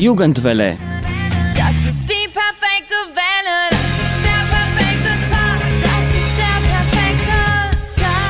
Jugendwelle. Das ist die perfekte Welle. Das ist der perfekte Tag. Das ist der perfekte Tag.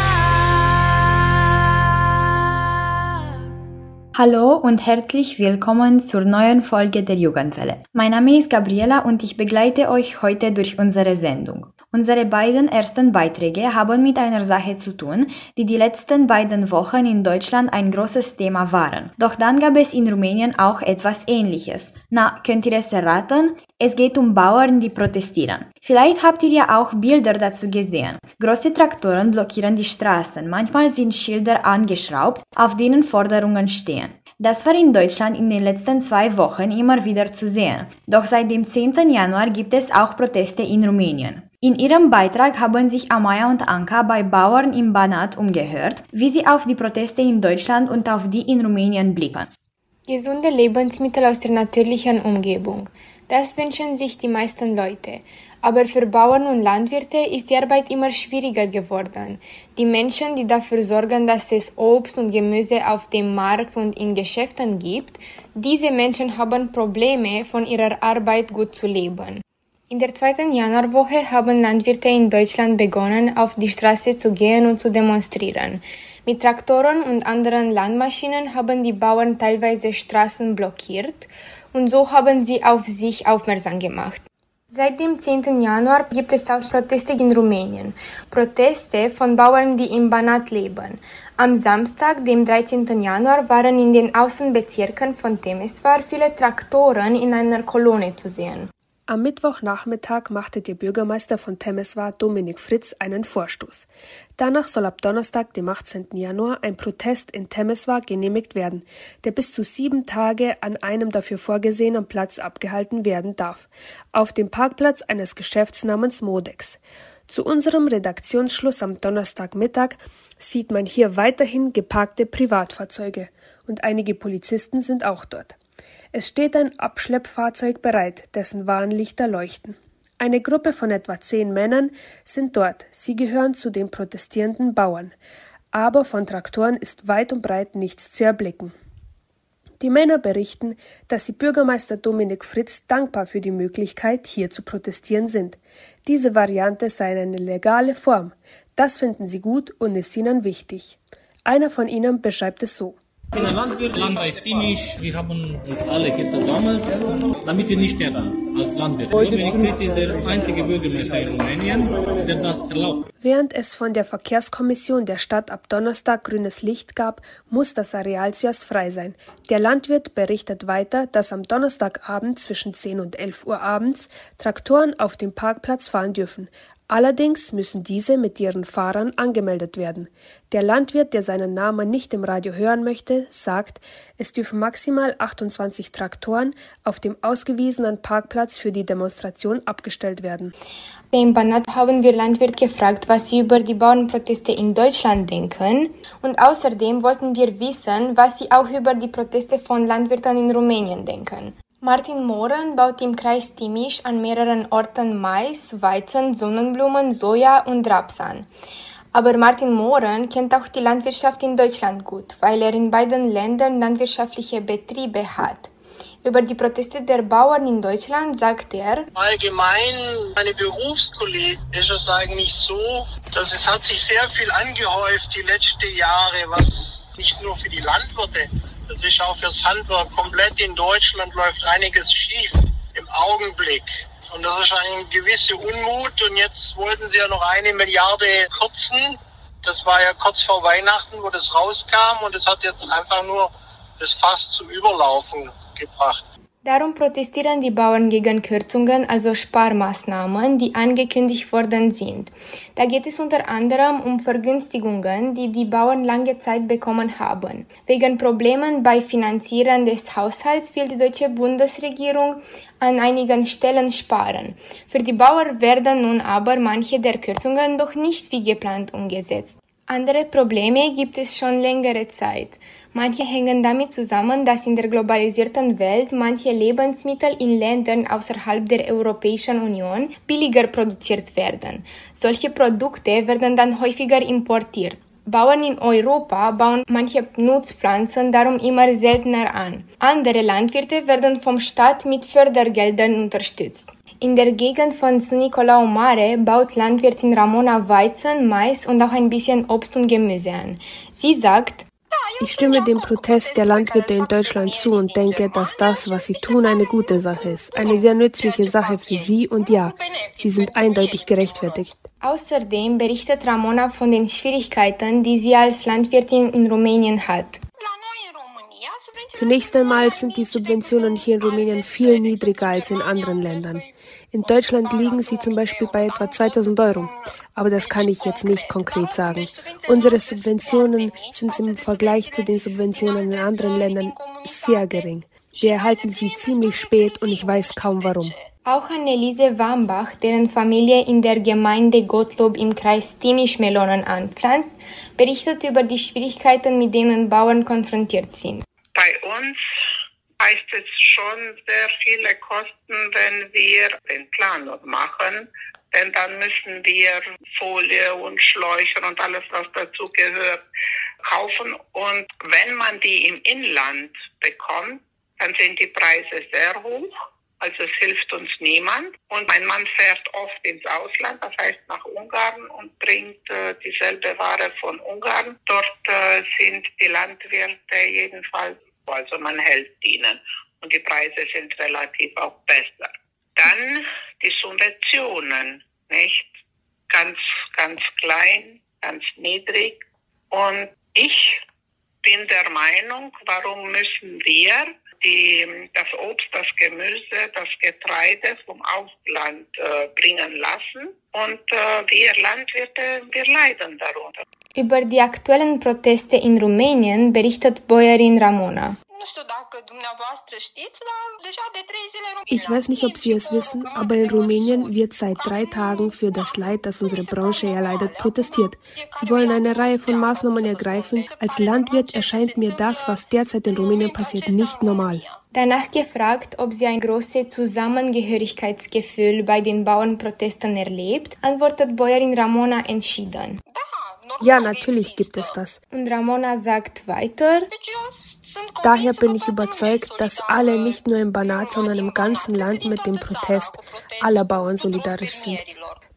Hallo und herzlich willkommen zur neuen Folge der Jugendwelle. Mein Name ist Gabriela und ich begleite euch heute durch unsere Sendung. Unsere beiden ersten Beiträge haben mit einer Sache zu tun, die die letzten beiden Wochen in Deutschland ein großes Thema waren. Doch dann gab es in Rumänien auch etwas Ähnliches. Na, könnt ihr es erraten? Es geht um Bauern, die protestieren. Vielleicht habt ihr ja auch Bilder dazu gesehen. Große Traktoren blockieren die Straßen. Manchmal sind Schilder angeschraubt, auf denen Forderungen stehen. Das war in Deutschland in den letzten zwei Wochen immer wieder zu sehen. Doch seit dem 10. Januar gibt es auch Proteste in Rumänien. In ihrem Beitrag haben sich Amaya und Anka bei Bauern im Banat umgehört, wie sie auf die Proteste in Deutschland und auf die in Rumänien blicken. Gesunde Lebensmittel aus der natürlichen Umgebung. Das wünschen sich die meisten Leute. Aber für Bauern und Landwirte ist die Arbeit immer schwieriger geworden. Die Menschen, die dafür sorgen, dass es Obst und Gemüse auf dem Markt und in Geschäften gibt, diese Menschen haben Probleme, von ihrer Arbeit gut zu leben. In der zweiten Januarwoche haben Landwirte in Deutschland begonnen, auf die Straße zu gehen und zu demonstrieren. Mit Traktoren und anderen Landmaschinen haben die Bauern teilweise Straßen blockiert und so haben sie auf sich aufmerksam gemacht. Seit dem 10. Januar gibt es auch Proteste in Rumänien. Proteste von Bauern, die im Banat leben. Am Samstag, dem 13. Januar, waren in den Außenbezirken von Temesvar viele Traktoren in einer Kolonne zu sehen. Am Mittwochnachmittag machte der Bürgermeister von Temeswar, Dominik Fritz, einen Vorstoß. Danach soll ab Donnerstag, dem 18. Januar, ein Protest in Temeswar genehmigt werden, der bis zu sieben Tage an einem dafür vorgesehenen Platz abgehalten werden darf, auf dem Parkplatz eines Geschäfts namens Modex. Zu unserem Redaktionsschluss am Donnerstagmittag sieht man hier weiterhin geparkte Privatfahrzeuge und einige Polizisten sind auch dort. Es steht ein Abschleppfahrzeug bereit, dessen Warnlichter leuchten. Eine Gruppe von etwa zehn Männern sind dort. Sie gehören zu den protestierenden Bauern. Aber von Traktoren ist weit und breit nichts zu erblicken. Die Männer berichten, dass sie Bürgermeister Dominik Fritz dankbar für die Möglichkeit, hier zu protestieren sind. Diese Variante sei eine legale Form. Das finden sie gut und ist ihnen wichtig. Einer von ihnen beschreibt es so. Ich bin ein Landwirt, Landkreis Timisch. Wir haben uns alle hier versammelt, damit wir nicht sterben als Landwirt. Dominik Fritz ist der einzige Bürgermeister in Rumänien, der das erlaubt. Während es von der Verkehrskommission der Stadt ab Donnerstag grünes Licht gab, muss das Areal zuerst frei sein. Der Landwirt berichtet weiter, dass am Donnerstagabend zwischen 10 und 11 Uhr abends Traktoren auf dem Parkplatz fahren dürfen. Allerdings müssen diese mit ihren Fahrern angemeldet werden. Der Landwirt, der seinen Namen nicht im Radio hören möchte, sagt, es dürfen maximal 28 Traktoren auf dem ausgewiesenen Parkplatz für die Demonstration abgestellt werden. Im Banat haben wir Landwirt gefragt, was sie über die Bauernproteste in Deutschland denken. Und außerdem wollten wir wissen, was sie auch über die Proteste von Landwirten in Rumänien denken. Martin Mohren baut im Kreis Timisch an mehreren Orten Mais, Weizen, Sonnenblumen, Soja und Raps an. Aber Martin Mohren kennt auch die Landwirtschaft in Deutschland gut, weil er in beiden Ländern landwirtschaftliche Betriebe hat. Über die Proteste der Bauern in Deutschland sagt er, Allgemein, meine Berufskollegen ist es eigentlich so, dass es hat sich sehr viel angehäuft die letzten Jahre, was nicht nur für die Landwirte, ist auch fürs Handwerk komplett in Deutschland läuft einiges schief im Augenblick. Und das ist ein gewisser Unmut. Und jetzt wollten sie ja noch eine Milliarde kürzen. Das war ja kurz vor Weihnachten, wo das rauskam. Und es hat jetzt einfach nur das Fass zum Überlaufen gebracht. Darum protestieren die Bauern gegen Kürzungen, also Sparmaßnahmen, die angekündigt worden sind. Da geht es unter anderem um Vergünstigungen, die die Bauern lange Zeit bekommen haben. Wegen Problemen bei Finanzieren des Haushalts will die deutsche Bundesregierung an einigen Stellen sparen. Für die Bauern werden nun aber manche der Kürzungen doch nicht wie geplant umgesetzt. Andere Probleme gibt es schon längere Zeit. Manche hängen damit zusammen, dass in der globalisierten Welt manche Lebensmittel in Ländern außerhalb der Europäischen Union billiger produziert werden. Solche Produkte werden dann häufiger importiert. Bauern in Europa bauen manche Nutzpflanzen darum immer seltener an. Andere Landwirte werden vom Staat mit Fördergeldern unterstützt. In der Gegend von Nicolau Mare baut Landwirtin Ramona Weizen, Mais und auch ein bisschen Obst und Gemüse an. Sie sagt, Ich stimme dem Protest der Landwirte in Deutschland zu und denke, dass das, was sie tun, eine gute Sache ist. Eine sehr nützliche Sache für sie und ja, sie sind eindeutig gerechtfertigt. Außerdem berichtet Ramona von den Schwierigkeiten, die sie als Landwirtin in Rumänien hat. Zunächst einmal sind die Subventionen hier in Rumänien viel niedriger als in anderen Ländern. In Deutschland liegen sie zum Beispiel bei etwa 2000 Euro. Aber das kann ich jetzt nicht konkret sagen. Unsere Subventionen sind im Vergleich zu den Subventionen in anderen Ländern sehr gering. Wir erhalten sie ziemlich spät und ich weiß kaum warum. Auch Anneliese Wambach, deren Familie in der Gemeinde Gottlob im Kreis Timisch Melonen anpflanzt, berichtet über die Schwierigkeiten, mit denen Bauern konfrontiert sind. Bei uns heißt es schon sehr viele Kosten, wenn wir den Planung machen. Denn dann müssen wir Folie und Schläuche und alles, was dazu gehört, kaufen. Und wenn man die im Inland bekommt, dann sind die Preise sehr hoch. Also es hilft uns niemand. Und mein Mann fährt oft ins Ausland, das heißt nach Ungarn und bringt äh, dieselbe Ware von Ungarn. Dort äh, sind die Landwirte jedenfalls, also man hält ihnen. Und die Preise sind relativ auch besser. Dann die Subventionen, nicht? Ganz, ganz klein, ganz niedrig. Und ich bin der Meinung, warum müssen wir die, das Obst, das Gemüse, das Getreide vom Ausland äh, bringen lassen. Und äh, wir Landwirte, wir leiden darunter. Über die aktuellen Proteste in Rumänien berichtet Bäuerin Ramona. Ich weiß nicht, ob Sie es wissen, aber in Rumänien wird seit drei Tagen für das Leid, das unsere Branche erleidet, protestiert. Sie wollen eine Reihe von Maßnahmen ergreifen. Als Landwirt erscheint mir das, was derzeit in Rumänien passiert, nicht normal. Danach gefragt, ob sie ein großes Zusammengehörigkeitsgefühl bei den Bauernprotesten erlebt, antwortet Bäuerin Ramona entschieden. Ja, natürlich gibt es das. Und Ramona sagt weiter, Daher bin ich überzeugt, dass alle nicht nur im Banat, sondern im ganzen Land mit dem Protest aller Bauern solidarisch sind.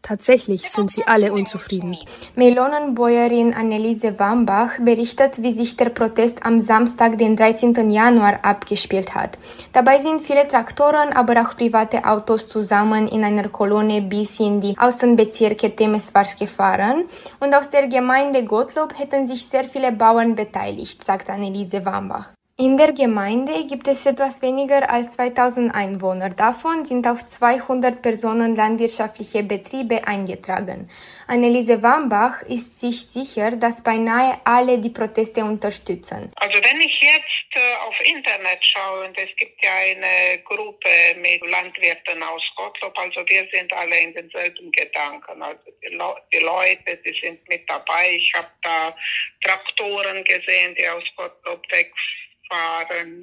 Tatsächlich sind sie alle unzufrieden. Melonenbäuerin Anneliese Wambach berichtet, wie sich der Protest am Samstag, den 13. Januar, abgespielt hat. Dabei sind viele Traktoren, aber auch private Autos zusammen in einer Kolonne bis in die Außenbezirke Temeswars gefahren. Und aus der Gemeinde Gottlob hätten sich sehr viele Bauern beteiligt, sagt Anneliese Wambach. In der Gemeinde gibt es etwas weniger als 2000 Einwohner. Davon sind auf 200 Personen landwirtschaftliche Betriebe eingetragen. Anneliese Wambach ist sich sicher, dass beinahe alle die Proteste unterstützen. Also wenn ich jetzt äh, auf Internet schaue, und es gibt ja eine Gruppe mit Landwirten aus Gottlob, also wir sind alle in denselben Gedanken. Also die, Le die Leute, die sind mit dabei. Ich habe da Traktoren gesehen, die aus Gottlob wegfahren.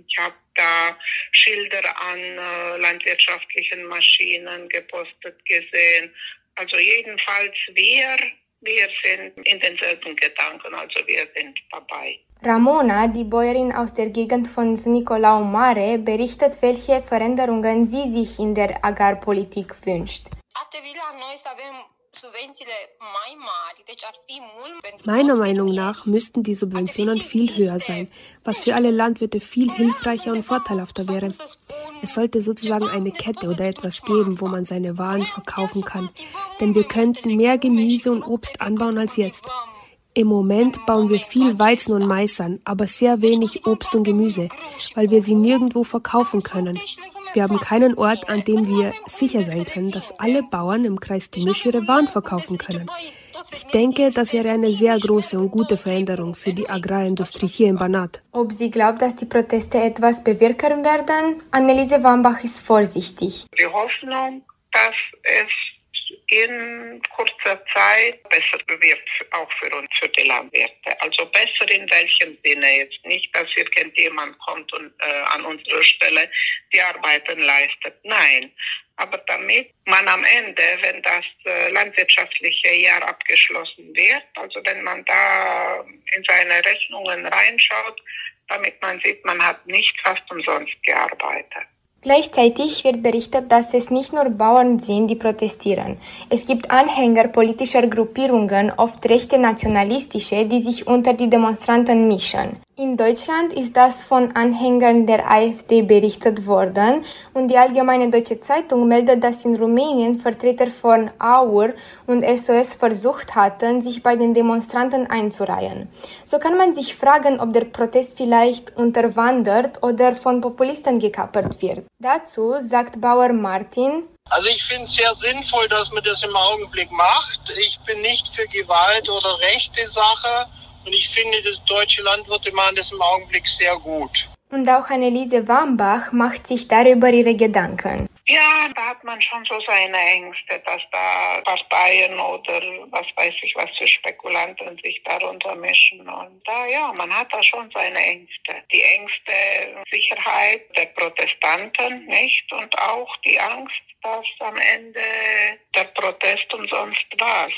Ich habe da Schilder an äh, landwirtschaftlichen Maschinen gepostet gesehen. Also jedenfalls wir, wir sind in denselben Gedanken, also wir sind dabei. Ramona, die Bäuerin aus der Gegend von Nicolau Mare, berichtet, welche Veränderungen sie sich in der Agrarpolitik wünscht. Meiner Meinung nach müssten die Subventionen viel höher sein, was für alle Landwirte viel hilfreicher und vorteilhafter wäre. Es sollte sozusagen eine Kette oder etwas geben, wo man seine Waren verkaufen kann, denn wir könnten mehr Gemüse und Obst anbauen als jetzt. Im Moment bauen wir viel Weizen und Mais an, aber sehr wenig Obst und Gemüse, weil wir sie nirgendwo verkaufen können. Wir haben keinen Ort, an dem wir sicher sein können, dass alle Bauern im Kreis Timisch ihre Waren verkaufen können. Ich denke, das wäre eine sehr große und gute Veränderung für die Agrarindustrie hier in Banat. Ob sie glaubt, dass die Proteste etwas bewirken werden? Anneliese Wambach ist vorsichtig. Die Hoffnung, dass es in kurzer Zeit besser wird, auch für uns, für die Landwirte. Also besser in welchem Sinne jetzt nicht, dass irgendjemand kommt und äh, an unserer Stelle die Arbeiten leistet. Nein. Aber damit man am Ende, wenn das äh, landwirtschaftliche Jahr abgeschlossen wird, also wenn man da in seine Rechnungen reinschaut, damit man sieht, man hat nicht fast umsonst gearbeitet. Gleichzeitig wird berichtet, dass es nicht nur Bauern sind, die protestieren. Es gibt Anhänger politischer Gruppierungen, oft rechte nationalistische, die sich unter die Demonstranten mischen. In Deutschland ist das von Anhängern der AfD berichtet worden und die Allgemeine Deutsche Zeitung meldet, dass in Rumänien Vertreter von AUR und SOS versucht hatten, sich bei den Demonstranten einzureihen. So kann man sich fragen, ob der Protest vielleicht unterwandert oder von Populisten gekappert wird. Dazu sagt Bauer Martin, also ich finde es sehr sinnvoll, dass man das im Augenblick macht. Ich bin nicht für Gewalt oder rechte Sache. Und ich finde, das deutsche Landwirte machen das im Augenblick sehr gut. Und auch Anneliese Wambach macht sich darüber ihre Gedanken. Ja, da hat man schon so seine Ängste, dass da Parteien oder was weiß ich was für Spekulanten sich darunter mischen. Und da, ja, man hat da schon seine Ängste. Die Ängste, Sicherheit der Protestanten, nicht? Und auch die Angst, dass am Ende der Protest umsonst war.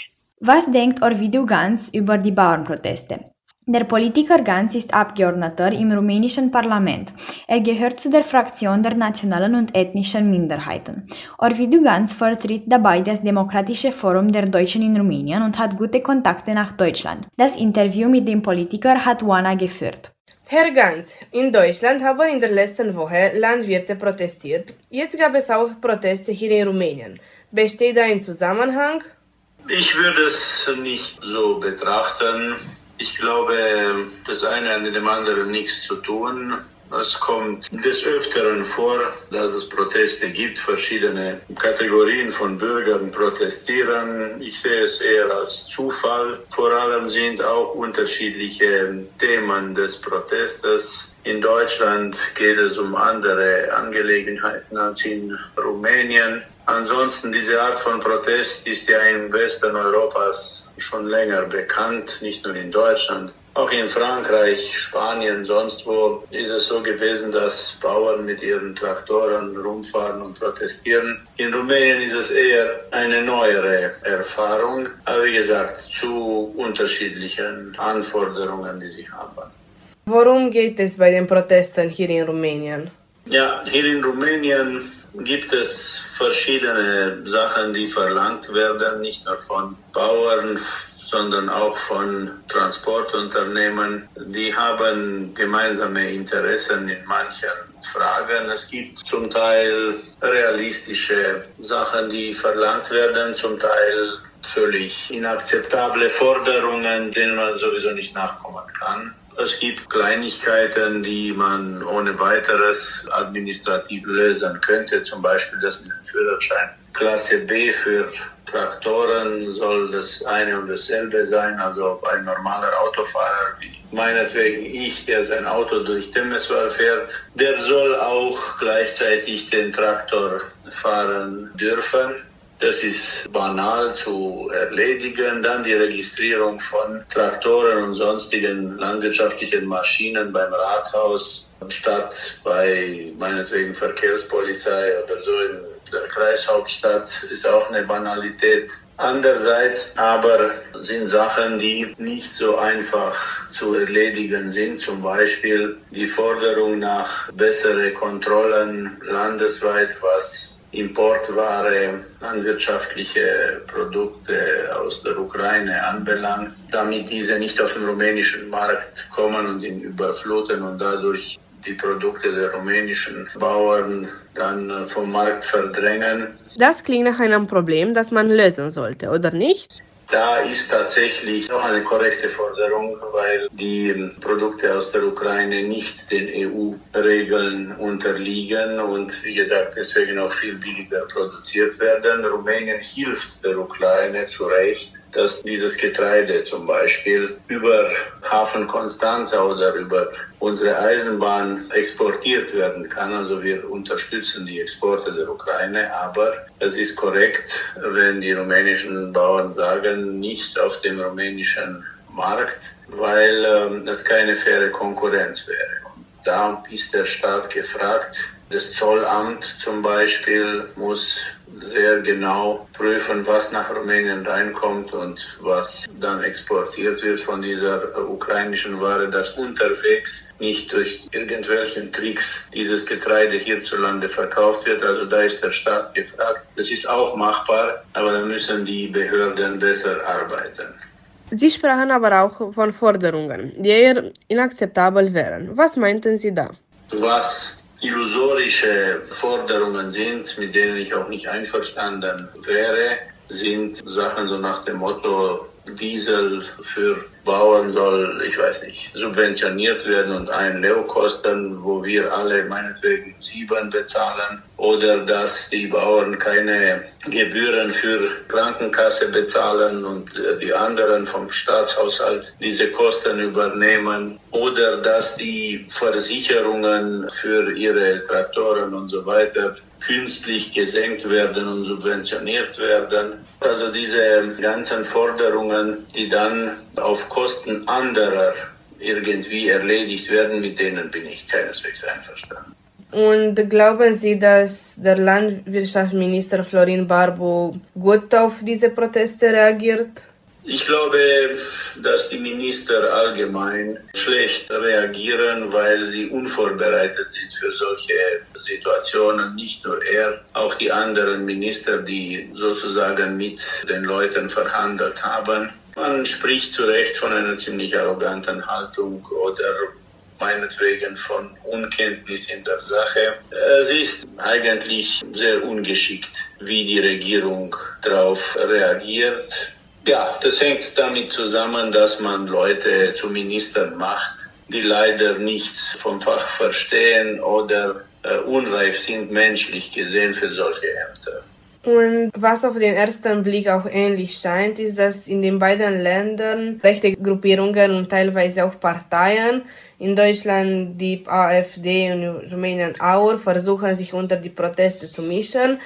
Was denkt Orvidiu Ganz über die Bauernproteste? Der Politiker Ganz ist Abgeordneter im rumänischen Parlament. Er gehört zu der Fraktion der nationalen und ethnischen Minderheiten. Orvidiu Ganz vertritt dabei das Demokratische Forum der Deutschen in Rumänien und hat gute Kontakte nach Deutschland. Das Interview mit dem Politiker hat Juana geführt. Herr Ganz, in Deutschland haben in der letzten Woche Landwirte protestiert. Jetzt gab es auch Proteste hier in Rumänien. Besteht da ein Zusammenhang? Ich würde es nicht so betrachten. Ich glaube, das eine hat mit dem anderen nichts zu tun. Es kommt des Öfteren vor, dass es Proteste gibt. Verschiedene Kategorien von Bürgern protestieren. Ich sehe es eher als Zufall. Vor allem sind auch unterschiedliche Themen des Protestes. In Deutschland geht es um andere Angelegenheiten als in Rumänien. Ansonsten, diese Art von Protest ist ja im Westen Europas schon länger bekannt, nicht nur in Deutschland. Auch in Frankreich, Spanien, sonst wo ist es so gewesen, dass Bauern mit ihren Traktoren rumfahren und protestieren. In Rumänien ist es eher eine neuere Erfahrung, aber wie gesagt, zu unterschiedlichen Anforderungen, die sie haben. Worum geht es bei den Protesten hier in Rumänien? Ja, hier in Rumänien gibt es verschiedene Sachen, die verlangt werden, nicht nur von Bauern, sondern auch von Transportunternehmen. Die haben gemeinsame Interessen in manchen Fragen. Es gibt zum Teil realistische Sachen, die verlangt werden, zum Teil völlig inakzeptable Forderungen, denen man sowieso nicht nachkommen kann. Es gibt Kleinigkeiten, die man ohne weiteres administrativ lösen könnte, zum Beispiel das mit dem Führerschein. Klasse B für Traktoren soll das eine und dasselbe sein, also ein normaler Autofahrer wie meinetwegen ich, der sein Auto durch Temeswar fährt, der soll auch gleichzeitig den Traktor fahren dürfen. Das ist banal zu erledigen. Dann die Registrierung von Traktoren und sonstigen landwirtschaftlichen Maschinen beim Rathaus statt bei meinetwegen Verkehrspolizei oder so in der Kreishauptstadt ist auch eine Banalität. Andererseits aber sind Sachen, die nicht so einfach zu erledigen sind. Zum Beispiel die Forderung nach bessere Kontrollen landesweit, was Importware, landwirtschaftliche Produkte aus der Ukraine anbelangt, damit diese nicht auf den rumänischen Markt kommen und ihn überfluten und dadurch die Produkte der rumänischen Bauern dann vom Markt verdrängen. Das klingt nach einem Problem, das man lösen sollte, oder nicht? Da ist tatsächlich noch eine korrekte Forderung, weil die Produkte aus der Ukraine nicht den EU-Regeln unterliegen und wie gesagt deswegen auch viel billiger produziert werden. Rumänien hilft der Ukraine zu Recht dass dieses Getreide zum Beispiel über Hafen Konstanza oder über unsere Eisenbahn exportiert werden kann. Also wir unterstützen die Exporte der Ukraine, aber es ist korrekt, wenn die rumänischen Bauern sagen, nicht auf dem rumänischen Markt, weil ähm, es keine faire Konkurrenz wäre. Und da ist der Staat gefragt. Das Zollamt zum Beispiel muss sehr genau prüfen, was nach Rumänien reinkommt und was dann exportiert wird von dieser ukrainischen Ware, dass unterwegs nicht durch irgendwelchen Tricks dieses Getreide hierzulande verkauft wird. Also da ist der Staat gefragt. Das ist auch machbar, aber da müssen die Behörden besser arbeiten. Sie sprachen aber auch von Forderungen, die eher inakzeptabel wären. Was meinten Sie da? Was illusorische Forderungen sind, mit denen ich auch nicht einverstanden wäre, sind Sachen so nach dem Motto, Diesel für Bauern soll, ich weiß nicht, subventioniert werden und ein Leo kosten, wo wir alle meinetwegen sieben bezahlen. Oder dass die Bauern keine Gebühren für Krankenkasse bezahlen und die anderen vom Staatshaushalt diese Kosten übernehmen. Oder dass die Versicherungen für ihre Traktoren und so weiter künstlich gesenkt werden und subventioniert werden. Also diese ganzen Forderungen, die dann auf Kosten anderer irgendwie erledigt werden, mit denen bin ich keineswegs einverstanden. Und glauben Sie, dass der Landwirtschaftsminister Florin Barbu gut auf diese Proteste reagiert? Ich glaube, dass die Minister allgemein schlecht reagieren, weil sie unvorbereitet sind für solche Situationen. Nicht nur er, auch die anderen Minister, die sozusagen mit den Leuten verhandelt haben. Man spricht zu Recht von einer ziemlich arroganten Haltung oder meinetwegen von Unkenntnis in der Sache. Es ist eigentlich sehr ungeschickt, wie die Regierung darauf reagiert. Ja, das hängt damit zusammen, dass man Leute zu Ministern macht, die leider nichts vom Fach verstehen oder äh, unreif sind, menschlich gesehen, für solche Ämter. Und was auf den ersten Blick auch ähnlich scheint, ist, dass in den beiden Ländern rechte Gruppierungen und teilweise auch Parteien, in Deutschland die AfD und in Rumänien auch, versuchen sich unter die Proteste zu mischen.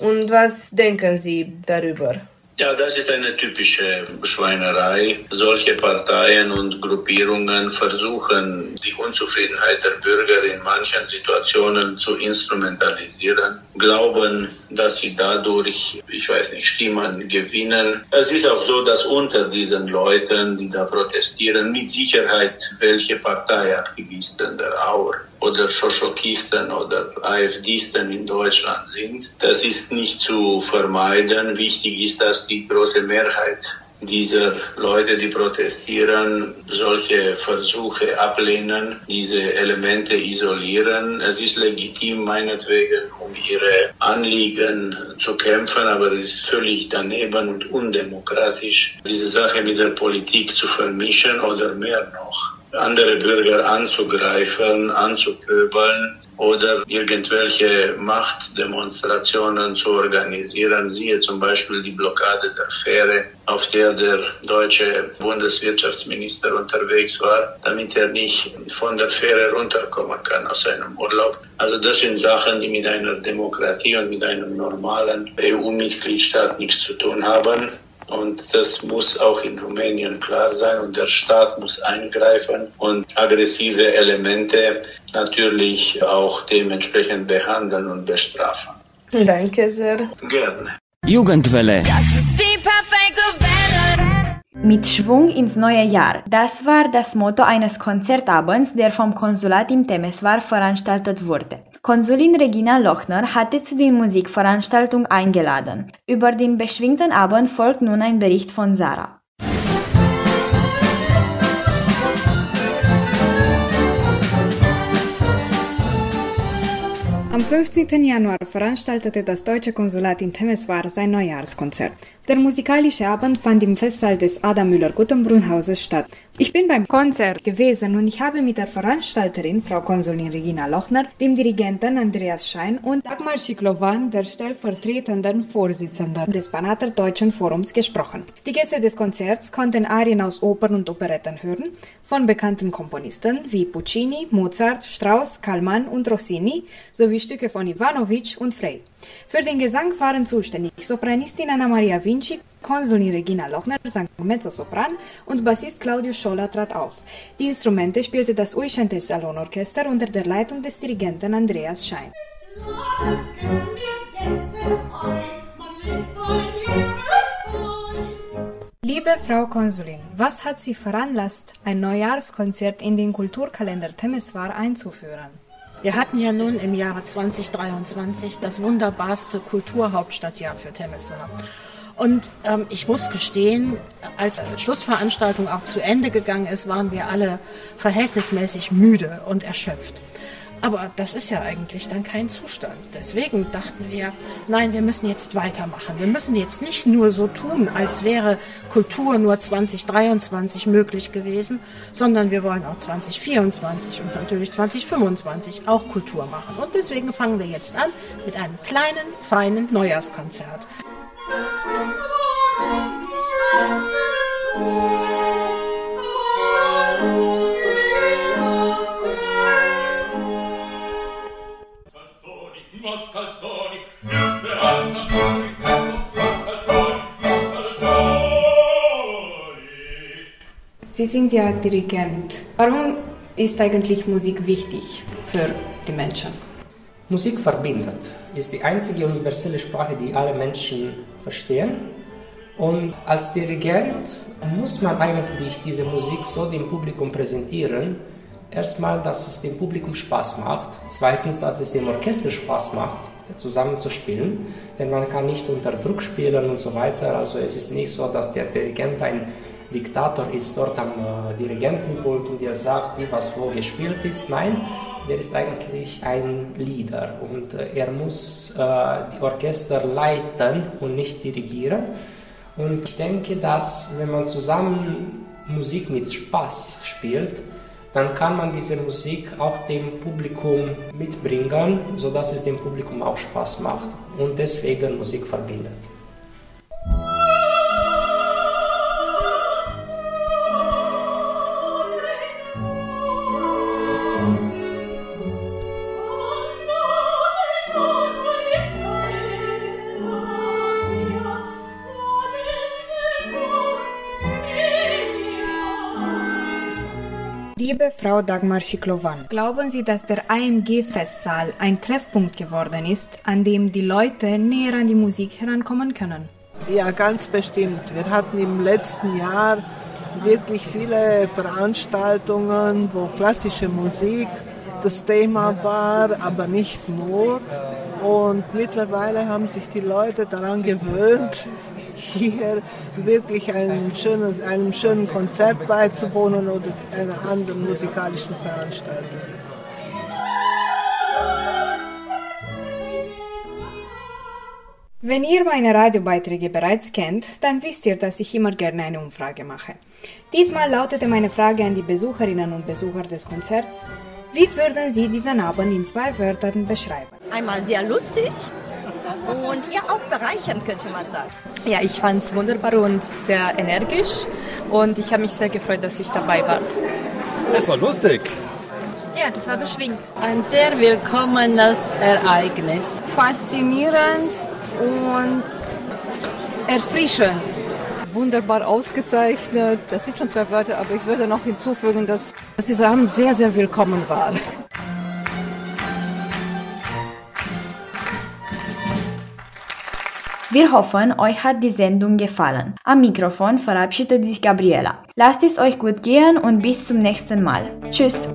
Und was denken Sie darüber? Ja, das ist eine typische Schweinerei. Solche Parteien und Gruppierungen versuchen, die Unzufriedenheit der Bürger in manchen Situationen zu instrumentalisieren, glauben, dass sie dadurch, ich weiß nicht, Stimmen gewinnen. Es ist auch so, dass unter diesen Leuten, die da protestieren, mit Sicherheit welche Parteiaktivisten der Auer oder Schoschokisten oder AfDisten in Deutschland sind. Das ist nicht zu vermeiden. Wichtig ist, dass die große Mehrheit dieser Leute, die protestieren, solche Versuche ablehnen, diese Elemente isolieren. Es ist legitim, meinetwegen, um ihre Anliegen zu kämpfen, aber es ist völlig daneben und undemokratisch, diese Sache mit der Politik zu vermischen oder mehr noch andere Bürger anzugreifen, anzupöbeln oder irgendwelche Machtdemonstrationen zu organisieren. Siehe zum Beispiel die Blockade der Fähre, auf der der deutsche Bundeswirtschaftsminister unterwegs war, damit er nicht von der Fähre runterkommen kann aus seinem Urlaub. Also das sind Sachen, die mit einer Demokratie und mit einem normalen EU-Mitgliedstaat nichts zu tun haben. Und das muss auch in Rumänien klar sein und der Staat muss eingreifen und aggressive Elemente natürlich auch dementsprechend behandeln und bestrafen. Danke sehr. Gerne. Jugendwelle. Das ist die perfekte Welle. Mit Schwung ins neue Jahr. Das war das Motto eines Konzertabends, der vom Konsulat im Temeswar veranstaltet wurde. Konsulin Regina Lochner hatte zu der Musikveranstaltung eingeladen. Über den beschwingten Abend folgt nun ein Bericht von Sarah. Am 15. Januar veranstaltete das deutsche Konsulat in Temeswar sein Neujahrskonzert. Der musikalische Abend fand im Festsaal des Adam Müller-Guttenbrunn-Hauses statt. Ich bin beim Konzert gewesen und ich habe mit der Veranstalterin, Frau Konsulin Regina Lochner, dem Dirigenten Andreas Schein und Dagmar Schiklowan, der stellvertretenden Vorsitzenden des Banater Deutschen Forums, gesprochen. Die Gäste des Konzerts konnten Arien aus Opern und Operetten hören, von bekannten Komponisten wie Puccini, Mozart, Strauss, Kallmann und Rossini, sowie Stücke von Ivanovic und Frey. Für den Gesang waren zuständig Sopranistin Anna Maria Vinci, Konsulin Regina Lochner sang Mezzosopran und Bassist Claudio Schola trat auf. Die Instrumente spielte das Uischente Salonorchester unter der Leitung des Dirigenten Andreas Schein. Liebe Frau Konsulin, was hat Sie veranlasst, ein Neujahrskonzert in den Kulturkalender Temeswar einzuführen? Wir hatten ja nun im Jahre 2023 das wunderbarste Kulturhauptstadtjahr für Temeswar. Und ähm, ich muss gestehen, als Schlussveranstaltung auch zu Ende gegangen ist, waren wir alle verhältnismäßig müde und erschöpft. Aber das ist ja eigentlich dann kein Zustand. Deswegen dachten wir, nein, wir müssen jetzt weitermachen. Wir müssen jetzt nicht nur so tun, als wäre Kultur nur 2023 möglich gewesen, sondern wir wollen auch 2024 und natürlich 2025 auch Kultur machen. Und deswegen fangen wir jetzt an mit einem kleinen, feinen Neujahrskonzert. Sie sind ja Dirigent. Warum ist eigentlich Musik wichtig für die Menschen? Musik verbindet, ist die einzige universelle Sprache, die alle Menschen verstehen. Und als Dirigent muss man eigentlich diese Musik so dem Publikum präsentieren. Erstmal, dass es dem Publikum Spaß macht. Zweitens, dass es dem Orchester Spaß macht, zusammen zu spielen. Denn man kann nicht unter Druck spielen und so weiter. Also es ist nicht so, dass der Dirigent ein Diktator ist dort am äh, Dirigentenpult und der sagt, wie was wo gespielt ist. Nein, der ist eigentlich ein Leader und äh, er muss äh, die Orchester leiten und nicht dirigieren. Und ich denke, dass wenn man zusammen Musik mit Spaß spielt, dann kann man diese Musik auch dem Publikum mitbringen, sodass es dem Publikum auch Spaß macht und deswegen Musik verbindet. Frau Dagmar Schiklowan, glauben Sie, dass der AMG-Festsaal ein Treffpunkt geworden ist, an dem die Leute näher an die Musik herankommen können? Ja, ganz bestimmt. Wir hatten im letzten Jahr wirklich viele Veranstaltungen, wo klassische Musik das Thema war, aber nicht nur. Und mittlerweile haben sich die Leute daran gewöhnt, hier wirklich einem schönen, einem schönen Konzert beizuwohnen oder einer anderen musikalischen Veranstaltung. Wenn ihr meine Radiobeiträge bereits kennt, dann wisst ihr, dass ich immer gerne eine Umfrage mache. Diesmal lautete meine Frage an die Besucherinnen und Besucher des Konzerts, wie würden Sie diesen Abend in zwei Wörtern beschreiben? Einmal sehr lustig und ja auch bereichernd, könnte man sagen. Ja, ich fand es wunderbar und sehr energisch und ich habe mich sehr gefreut, dass ich dabei war. Es war lustig. Ja, das war beschwingt. Ein sehr willkommenes Ereignis. Faszinierend und erfrischend. Wunderbar ausgezeichnet. Das sind schon zwei Wörter, aber ich würde noch hinzufügen, dass, dass dieser Abend sehr, sehr willkommen war. Wir hoffen, euch hat die Sendung gefallen. Am Mikrofon verabschiedet sich Gabriela. Lasst es euch gut gehen und bis zum nächsten Mal. Tschüss.